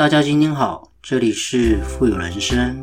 大家今天好，这里是富有人生。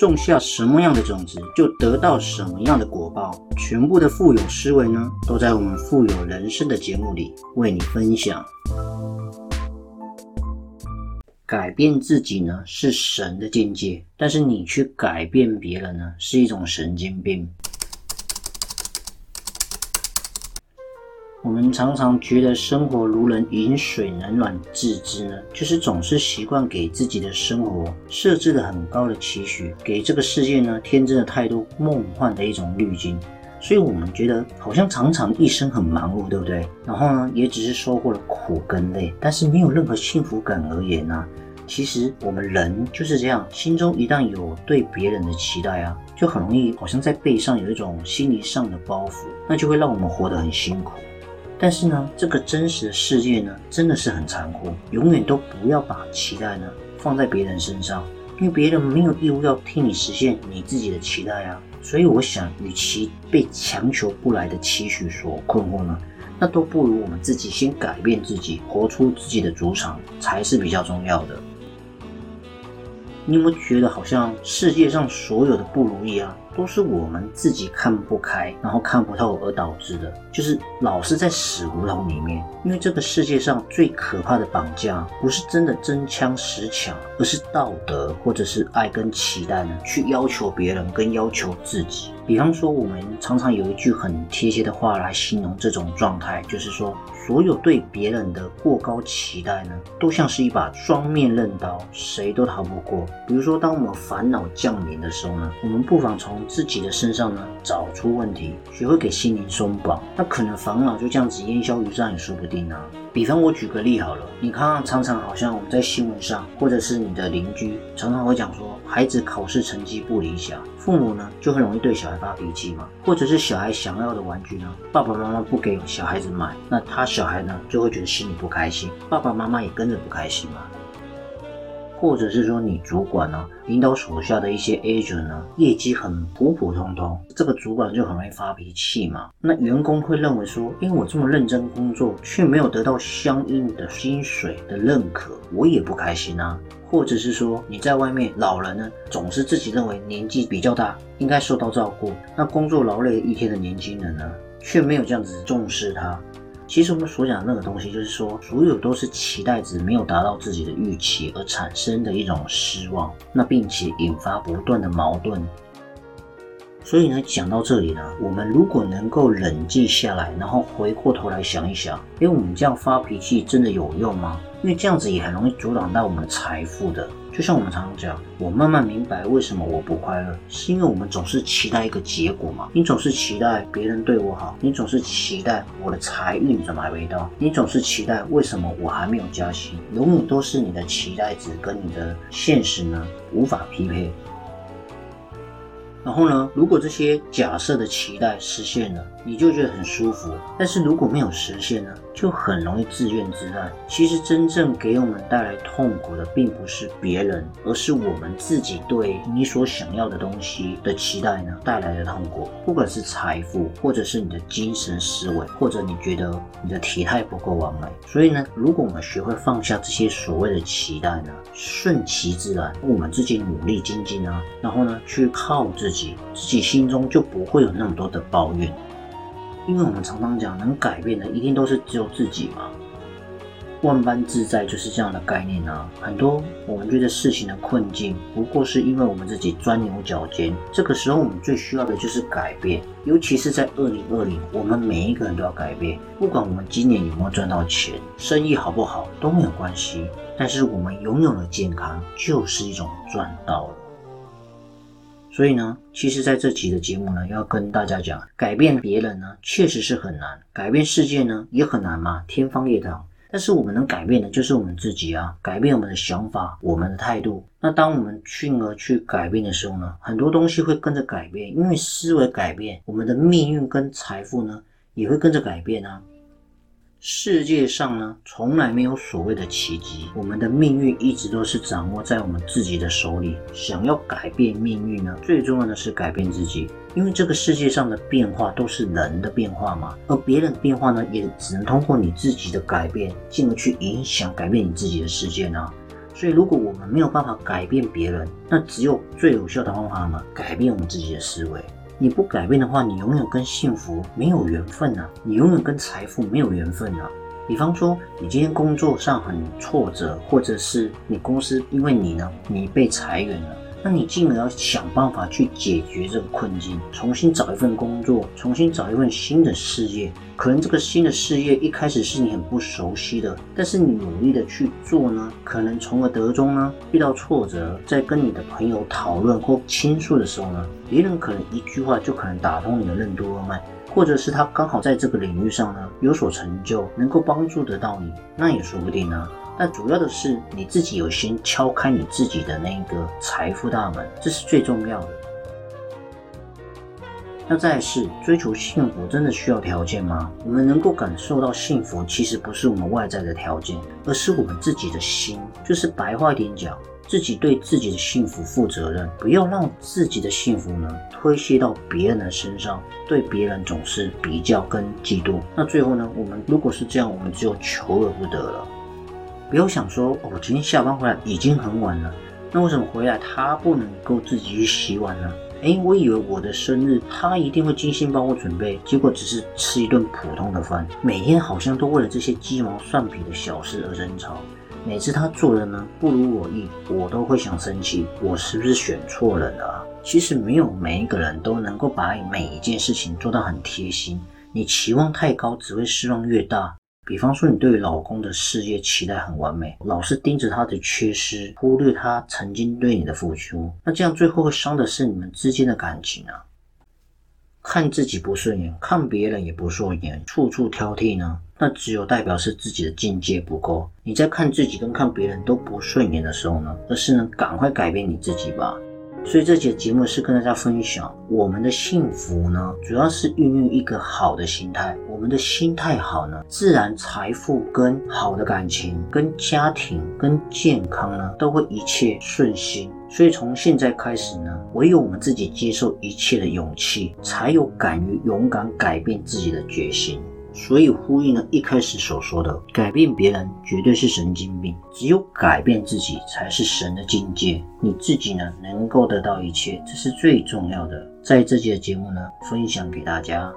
种下什么样的种子，就得到什么样的果报。全部的富有思维呢，都在我们富有人生的节目里为你分享。改变自己呢，是神的境界；但是你去改变别人呢，是一种神经病。我们常常觉得生活如人饮水，冷暖自知呢，就是总是习惯给自己的生活设置了很高的期许，给这个世界呢添增了太多梦幻的一种滤镜，所以我们觉得好像常常一生很忙碌，对不对？然后呢，也只是收获了苦跟累，但是没有任何幸福感而言呢，其实我们人就是这样，心中一旦有对别人的期待啊，就很容易好像在背上有一种心理上的包袱，那就会让我们活得很辛苦。但是呢，这个真实的世界呢，真的是很残酷。永远都不要把期待呢放在别人身上，因为别人没有义务要替你实现你自己的期待啊。所以我想，与其被强求不来的期许所困惑呢，那都不如我们自己先改变自己，活出自己的主场，才是比较重要的。你有没有觉得，好像世界上所有的不如意啊？都是我们自己看不开，然后看不透而导致的，就是老是在死胡同里面。因为这个世界上最可怕的绑架，不是真的真枪实抢，而是道德或者是爱跟期待呢，去要求别人跟要求自己。比方说，我们常常有一句很贴切的话来形容这种状态，就是说。所有对别人的过高期待呢，都像是一把双面刃刀，谁都逃不过。比如说，当我们烦恼降临的时候呢，我们不妨从自己的身上呢找出问题，学会给心灵松绑，那可能烦恼就这样子烟消云散也说不定啊。比方我举个例好了，你看看常常好像我们在新闻上，或者是你的邻居，常常会讲说孩子考试成绩不理想，父母呢就很容易对小孩发脾气嘛，或者是小孩想要的玩具呢，爸爸妈妈不给小孩子买，那他小孩呢就会觉得心里不开心，爸爸妈妈也跟着不开心嘛。或者是说你主管呢，领导手下的一些 agent 呢，业绩很普普通通，这个主管就很容易发脾气嘛。那员工会认为说，因为我这么认真工作，却没有得到相应的薪水的认可，我也不开心啊。或者是说你在外面，老人呢总是自己认为年纪比较大，应该受到照顾，那工作劳累一天的年轻人呢，却没有这样子重视他。其实我们所讲的那个东西，就是说，所有都是期待值没有达到自己的预期而产生的一种失望，那并且引发不断的矛盾。所以呢，讲到这里呢，我们如果能够冷静下来，然后回过头来想一想，因为我们这样发脾气真的有用吗？因为这样子也很容易阻挡到我们的财富的。就像我们常常讲，我慢慢明白为什么我不快乐，是因为我们总是期待一个结果嘛。你总是期待别人对我好，你总是期待我的财运怎么还没到，你总是期待为什么我还没有加薪，永远都是你的期待值跟你的现实呢无法匹配。然后呢，如果这些假设的期待实现了，你就觉得很舒服；但是如果没有实现呢？就很容易自怨自艾。其实真正给我们带来痛苦的，并不是别人，而是我们自己对你所想要的东西的期待呢带来的痛苦。不管是财富，或者是你的精神思维，或者你觉得你的体态不够完美。所以呢，如果我们学会放下这些所谓的期待呢，顺其自然，我们自己努力精进啊，然后呢去靠自己，自己心中就不会有那么多的抱怨。因为我们常常讲，能改变的一定都是只有自己嘛。万般自在就是这样的概念啊。很多我们觉得事情的困境，不过是因为我们自己钻牛角尖。这个时候，我们最需要的就是改变。尤其是在二零二零，我们每一个人都要改变。不管我们今年有没有赚到钱，生意好不好都没有关系。但是我们拥有了健康，就是一种赚到了。所以呢，其实在这集的节目呢，要跟大家讲，改变别人呢，确实是很难；改变世界呢，也很难嘛，天方夜谭。但是我们能改变的就是我们自己啊，改变我们的想法、我们的态度。那当我们进而去改变的时候呢，很多东西会跟着改变，因为思维改变，我们的命运跟财富呢也会跟着改变啊。世界上呢，从来没有所谓的奇迹，我们的命运一直都是掌握在我们自己的手里。想要改变命运呢，最重要的是改变自己，因为这个世界上的变化都是人的变化嘛，而别人的变化呢，也只能通过你自己的改变，进而去影响改变你自己的世界呢。所以，如果我们没有办法改变别人，那只有最有效的方法嘛，改变我们自己的思维。你不改变的话，你永远跟幸福没有缘分呐！你永远跟财富没有缘分呐！比方说，你今天工作上很挫折，或者是你公司因为你呢，你被裁员了。那你进而要想办法去解决这个困境，重新找一份工作，重新找一份新的事业。可能这个新的事业一开始是你很不熟悉的，但是你努力的去做呢，可能从而得中呢。遇到挫折，在跟你的朋友讨论或倾诉的时候呢，别人可能一句话就可能打通你的任督二脉，或者是他刚好在这个领域上呢有所成就，能够帮助得到你，那也说不定呢。那主要的是你自己有先敲开你自己的那个财富大门，这是最重要的。那再是追求幸福，真的需要条件吗？我们能够感受到幸福，其实不是我们外在的条件，而是我们自己的心。就是白话一点讲，自己对自己的幸福负责任，不要让自己的幸福呢推卸到别人的身上，对别人总是比较跟嫉妒。那最后呢，我们如果是这样，我们只有求而不得了。不要想说，我今天下班回来已经很晚了，那为什么回来他不能够自己去洗碗呢？哎，我以为我的生日他一定会精心帮我准备，结果只是吃一顿普通的饭。每天好像都为了这些鸡毛蒜皮的小事而争吵。每次他做的呢不如我意，我都会想生气，我是不是选错人了？其实没有每一个人都能够把每一件事情做到很贴心，你期望太高，只会失望越大。比方说，你对老公的事业期待很完美，老是盯着他的缺失，忽略他曾经对你的付出，那这样最后会伤的是你们之间的感情啊！看自己不顺眼，看别人也不顺眼，处处挑剔呢，那只有代表是自己的境界不够。你在看自己跟看别人都不顺眼的时候呢，而是呢，赶快改变你自己吧。所以这节节目是跟大家分享，我们的幸福呢，主要是孕育一个好的心态。我们的心态好呢，自然财富跟好的感情、跟家庭、跟健康呢，都会一切顺心。所以从现在开始呢，唯有我们自己接受一切的勇气，才有敢于勇敢改变自己的决心。所以呼应了一开始所说的，改变别人绝对是神经病，只有改变自己才是神的境界。你自己呢，能够得到一切，这是最重要的。在这节的节目呢，分享给大家。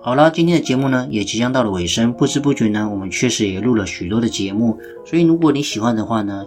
好了，今天的节目呢，也即将到了尾声。不知不觉呢，我们确实也录了许多的节目。所以如果你喜欢的话呢，